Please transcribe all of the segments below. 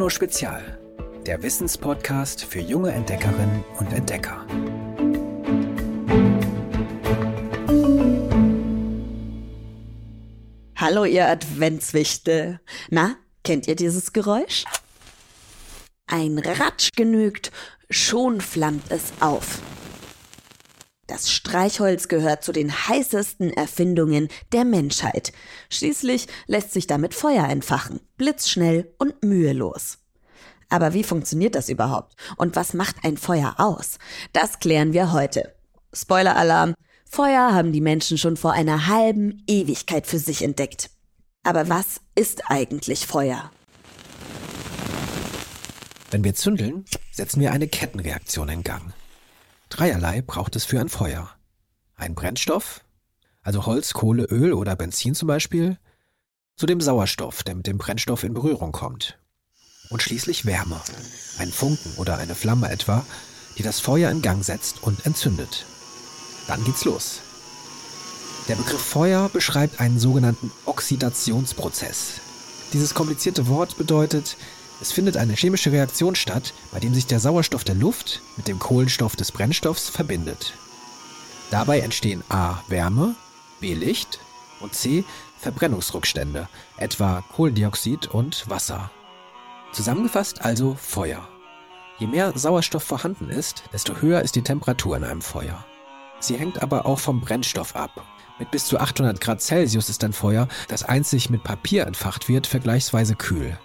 Bruno Spezial, der Wissenspodcast für junge Entdeckerinnen und Entdecker. Hallo, ihr Adventswichte. Na, kennt ihr dieses Geräusch? Ein Ratsch genügt, schon flammt es auf. Das Streichholz gehört zu den heißesten Erfindungen der Menschheit. Schließlich lässt sich damit Feuer entfachen, blitzschnell und mühelos. Aber wie funktioniert das überhaupt? Und was macht ein Feuer aus? Das klären wir heute. Spoiler-Alarm. Feuer haben die Menschen schon vor einer halben Ewigkeit für sich entdeckt. Aber was ist eigentlich Feuer? Wenn wir zündeln, setzen wir eine Kettenreaktion in Gang. Dreierlei braucht es für ein Feuer. Ein Brennstoff, also Holz, Kohle, Öl oder Benzin zum Beispiel, zu dem Sauerstoff, der mit dem Brennstoff in Berührung kommt. Und schließlich Wärme, ein Funken oder eine Flamme etwa, die das Feuer in Gang setzt und entzündet. Dann geht's los. Der Begriff Feuer beschreibt einen sogenannten Oxidationsprozess. Dieses komplizierte Wort bedeutet, es findet eine chemische Reaktion statt, bei dem sich der Sauerstoff der Luft mit dem Kohlenstoff des Brennstoffs verbindet. Dabei entstehen A. Wärme, B. Licht und C. Verbrennungsrückstände, etwa Kohlendioxid und Wasser. Zusammengefasst also Feuer. Je mehr Sauerstoff vorhanden ist, desto höher ist die Temperatur in einem Feuer. Sie hängt aber auch vom Brennstoff ab. Mit bis zu 800 Grad Celsius ist ein Feuer, das einzig mit Papier entfacht wird, vergleichsweise kühl.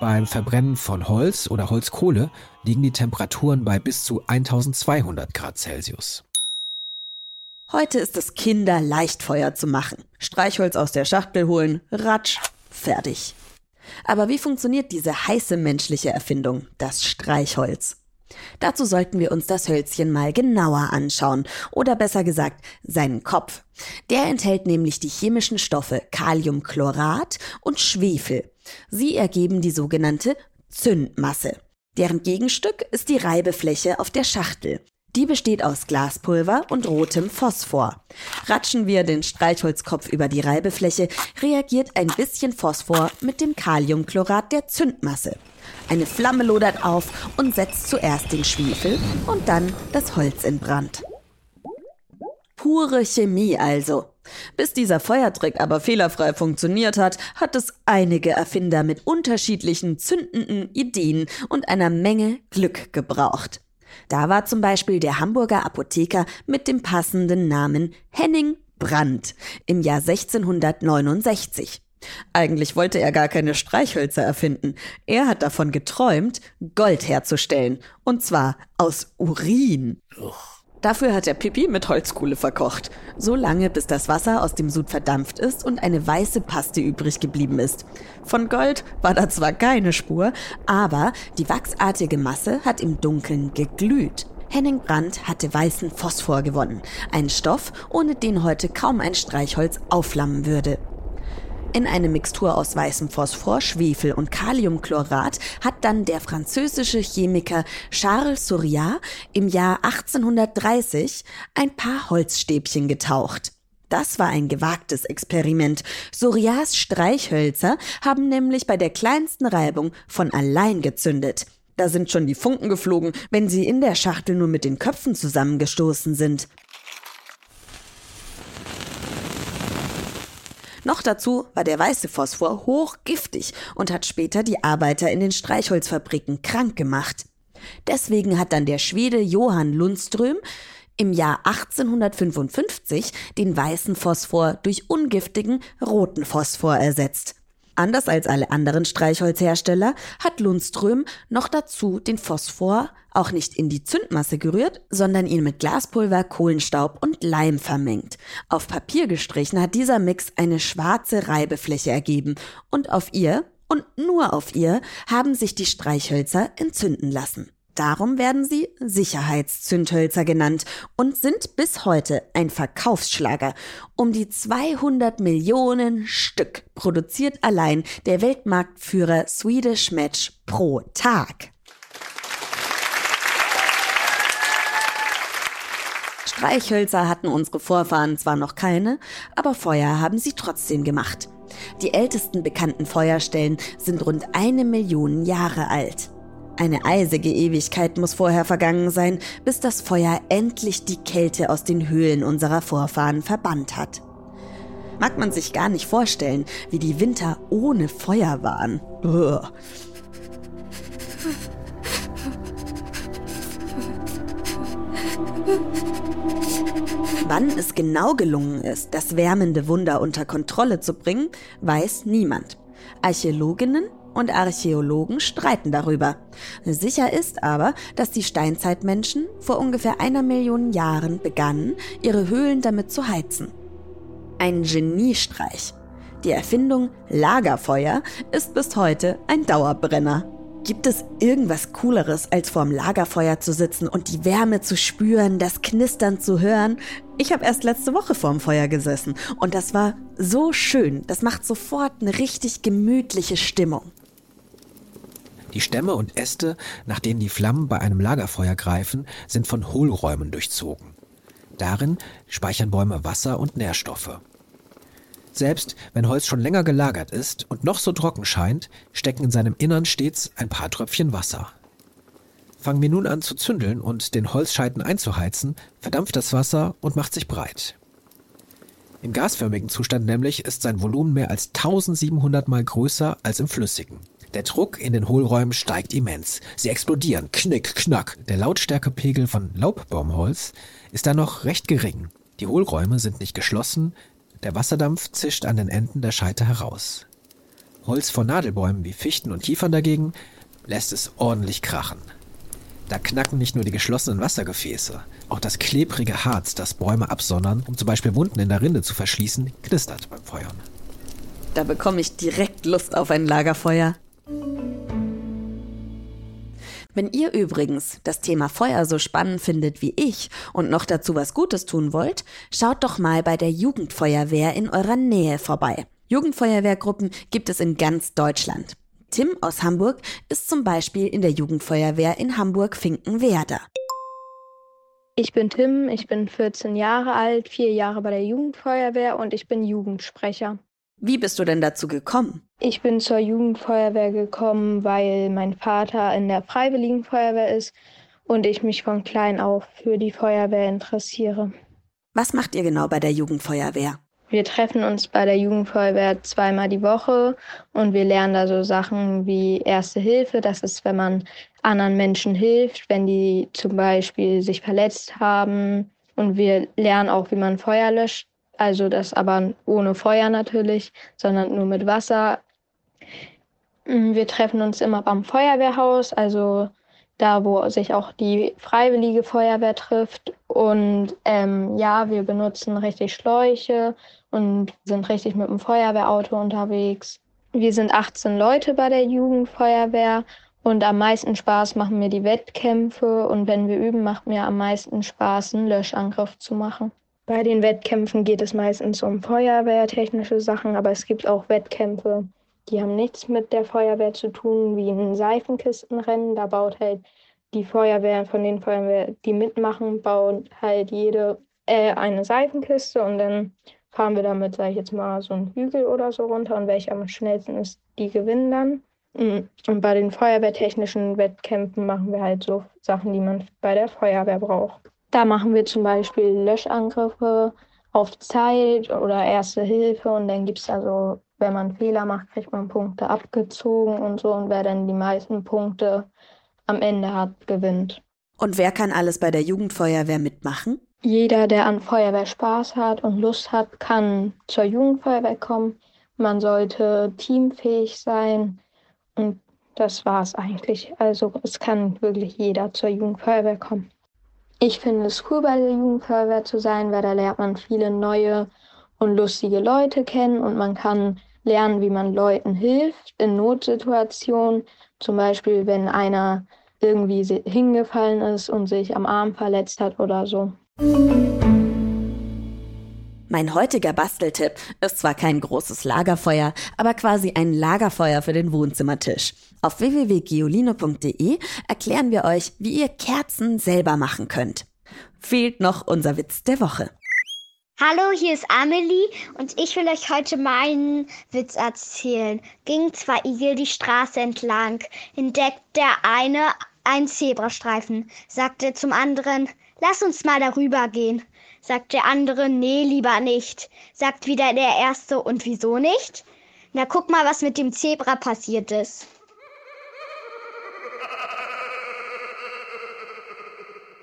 Beim Verbrennen von Holz oder Holzkohle liegen die Temperaturen bei bis zu 1200 Grad Celsius. Heute ist es kinderleicht Feuer zu machen. Streichholz aus der Schachtel holen, ratsch, fertig. Aber wie funktioniert diese heiße menschliche Erfindung, das Streichholz? Dazu sollten wir uns das Hölzchen mal genauer anschauen oder besser gesagt seinen Kopf. Der enthält nämlich die chemischen Stoffe Kaliumchlorat und Schwefel. Sie ergeben die sogenannte Zündmasse. Deren Gegenstück ist die Reibefläche auf der Schachtel. Die besteht aus Glaspulver und rotem Phosphor. Ratschen wir den Streichholzkopf über die Reibefläche, reagiert ein bisschen Phosphor mit dem Kaliumchlorat der Zündmasse. Eine Flamme lodert auf und setzt zuerst den Schwefel und dann das Holz in Brand. Pure Chemie also. Bis dieser Feuertrick aber fehlerfrei funktioniert hat, hat es einige Erfinder mit unterschiedlichen zündenden Ideen und einer Menge Glück gebraucht. Da war zum Beispiel der Hamburger Apotheker mit dem passenden Namen Henning Brandt im Jahr 1669. Eigentlich wollte er gar keine Streichhölzer erfinden. Er hat davon geträumt, Gold herzustellen. Und zwar aus Urin. Dafür hat er Pipi mit Holzkohle verkocht. So lange, bis das Wasser aus dem Sud verdampft ist und eine weiße Paste übrig geblieben ist. Von Gold war da zwar keine Spur, aber die wachsartige Masse hat im Dunkeln geglüht. Henning Brandt hatte weißen Phosphor gewonnen. Ein Stoff, ohne den heute kaum ein Streichholz aufflammen würde. In eine Mixtur aus weißem Phosphor, Schwefel und Kaliumchlorat hat dann der französische Chemiker Charles Souriat im Jahr 1830 ein paar Holzstäbchen getaucht. Das war ein gewagtes Experiment. Souriats Streichhölzer haben nämlich bei der kleinsten Reibung von allein gezündet. Da sind schon die Funken geflogen, wenn sie in der Schachtel nur mit den Köpfen zusammengestoßen sind. Noch dazu war der weiße Phosphor hochgiftig und hat später die Arbeiter in den Streichholzfabriken krank gemacht. Deswegen hat dann der Schwede Johann Lundström im Jahr 1855 den weißen Phosphor durch ungiftigen roten Phosphor ersetzt. Anders als alle anderen Streichholzhersteller hat Lundström noch dazu den Phosphor auch nicht in die Zündmasse gerührt, sondern ihn mit Glaspulver, Kohlenstaub und Leim vermengt. Auf Papier gestrichen hat dieser Mix eine schwarze Reibefläche ergeben und auf ihr und nur auf ihr haben sich die Streichhölzer entzünden lassen. Darum werden sie Sicherheitszündhölzer genannt und sind bis heute ein Verkaufsschlager. Um die 200 Millionen Stück produziert allein der Weltmarktführer Swedish Match pro Tag. Streichhölzer hatten unsere Vorfahren zwar noch keine, aber Feuer haben sie trotzdem gemacht. Die ältesten bekannten Feuerstellen sind rund eine Million Jahre alt. Eine eisige Ewigkeit muss vorher vergangen sein, bis das Feuer endlich die Kälte aus den Höhlen unserer Vorfahren verbannt hat. Mag man sich gar nicht vorstellen, wie die Winter ohne Feuer waren. Uah. Wann es genau gelungen ist, das wärmende Wunder unter Kontrolle zu bringen, weiß niemand. Archäologinnen und Archäologen streiten darüber. Sicher ist aber, dass die Steinzeitmenschen vor ungefähr einer Million Jahren begannen, ihre Höhlen damit zu heizen. Ein Geniestreich. Die Erfindung Lagerfeuer ist bis heute ein Dauerbrenner. Gibt es irgendwas Cooleres, als vorm Lagerfeuer zu sitzen und die Wärme zu spüren, das Knistern zu hören? Ich habe erst letzte Woche vorm Feuer gesessen und das war so schön. Das macht sofort eine richtig gemütliche Stimmung. Die Stämme und Äste, nach denen die Flammen bei einem Lagerfeuer greifen, sind von Hohlräumen durchzogen. Darin speichern Bäume Wasser und Nährstoffe. Selbst wenn Holz schon länger gelagert ist und noch so trocken scheint, stecken in seinem Innern stets ein paar Tröpfchen Wasser. Fangen wir nun an zu zündeln und den Holzscheiten einzuheizen, verdampft das Wasser und macht sich breit. Im gasförmigen Zustand nämlich ist sein Volumen mehr als 1700 mal größer als im flüssigen. Der Druck in den Hohlräumen steigt immens. Sie explodieren. Knick, knack. Der Lautstärkepegel von Laubbaumholz ist da noch recht gering. Die Hohlräume sind nicht geschlossen, der Wasserdampf zischt an den Enden der Scheite heraus. Holz von Nadelbäumen wie Fichten und Kiefern dagegen lässt es ordentlich krachen. Da knacken nicht nur die geschlossenen Wassergefäße, auch das klebrige Harz, das Bäume absondern, um zum Beispiel Wunden in der Rinde zu verschließen, knistert beim Feuern. Da bekomme ich direkt Lust auf ein Lagerfeuer. Wenn ihr übrigens das Thema Feuer so spannend findet wie ich und noch dazu was Gutes tun wollt, schaut doch mal bei der Jugendfeuerwehr in eurer Nähe vorbei. Jugendfeuerwehrgruppen gibt es in ganz Deutschland. Tim aus Hamburg ist zum Beispiel in der Jugendfeuerwehr in Hamburg-Finkenwerder. Ich bin Tim, ich bin 14 Jahre alt, vier Jahre bei der Jugendfeuerwehr und ich bin Jugendsprecher. Wie bist du denn dazu gekommen? Ich bin zur Jugendfeuerwehr gekommen, weil mein Vater in der Freiwilligen Feuerwehr ist und ich mich von klein auf für die Feuerwehr interessiere. Was macht ihr genau bei der Jugendfeuerwehr? Wir treffen uns bei der Jugendfeuerwehr zweimal die Woche und wir lernen da so Sachen wie Erste Hilfe. Das ist, wenn man anderen Menschen hilft, wenn die zum Beispiel sich verletzt haben. Und wir lernen auch, wie man Feuer löscht. Also das aber ohne Feuer natürlich, sondern nur mit Wasser. Mm, wir treffen uns immer beim Feuerwehrhaus, also da, wo sich auch die freiwillige Feuerwehr trifft. Und ähm, ja, wir benutzen richtig Schläuche und sind richtig mit dem Feuerwehrauto unterwegs. Wir sind 18 Leute bei der Jugendfeuerwehr und am meisten Spaß machen mir die Wettkämpfe. Und wenn wir üben, macht mir am meisten Spaß, einen Löschangriff zu machen. Bei den Wettkämpfen geht es meistens um feuerwehrtechnische Sachen, aber es gibt auch Wettkämpfe, die haben nichts mit der Feuerwehr zu tun, wie ein Seifenkistenrennen. Da baut halt die Feuerwehr von den Feuerwehr, die mitmachen, baut halt jede äh, eine Seifenkiste und dann fahren wir damit, sage ich jetzt mal, so einen Hügel oder so runter und welcher am schnellsten ist, die gewinnen dann. Mm, und bei den feuerwehrtechnischen Wettkämpfen machen wir halt so Sachen, die man bei der Feuerwehr braucht. Da machen wir zum Beispiel Löschangriffe auf Zeit oder Erste Hilfe und dann gibt es also, wenn man Fehler macht, kriegt man Punkte abgezogen und so und wer dann die meisten Punkte am Ende hat, gewinnt. Und wer kann alles bei der Jugendfeuerwehr mitmachen? Jeder, der an Feuerwehr Spaß hat und Lust hat, kann zur Jugendfeuerwehr kommen. Man sollte teamfähig sein und das war es eigentlich. Also es kann wirklich jeder zur Jugendfeuerwehr kommen. Ich finde es cool, bei der Jugendfeuerwehr zu sein, weil da lernt man viele neue und lustige Leute kennen und man kann lernen, wie man Leuten hilft in Notsituationen. Zum Beispiel, wenn einer irgendwie hingefallen ist und sich am Arm verletzt hat oder so. Mein heutiger Basteltipp ist zwar kein großes Lagerfeuer, aber quasi ein Lagerfeuer für den Wohnzimmertisch. Auf www.geolino.de erklären wir euch, wie ihr Kerzen selber machen könnt. Fehlt noch unser Witz der Woche. Hallo, hier ist Amelie und ich will euch heute meinen Witz erzählen. Ging zwei Igel die Straße entlang, entdeckt der eine einen Zebrastreifen, sagte zum anderen, lass uns mal darüber gehen. Sagt der andere, nee, lieber nicht. Sagt wieder der erste, und wieso nicht? Na, guck mal, was mit dem Zebra passiert ist.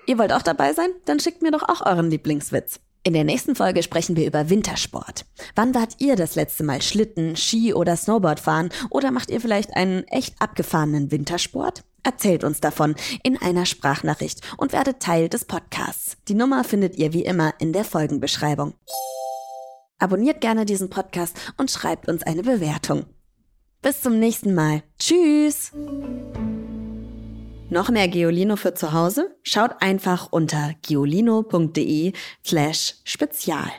Ihr wollt auch dabei sein? Dann schickt mir doch auch euren Lieblingswitz. In der nächsten Folge sprechen wir über Wintersport. Wann wart ihr das letzte Mal Schlitten, Ski oder Snowboard fahren? Oder macht ihr vielleicht einen echt abgefahrenen Wintersport? Erzählt uns davon in einer Sprachnachricht und werdet Teil des Podcasts. Die Nummer findet ihr wie immer in der Folgenbeschreibung. Abonniert gerne diesen Podcast und schreibt uns eine Bewertung. Bis zum nächsten Mal. Tschüss! Noch mehr Geolino für zu Hause? Schaut einfach unter geolino.de slash spezial.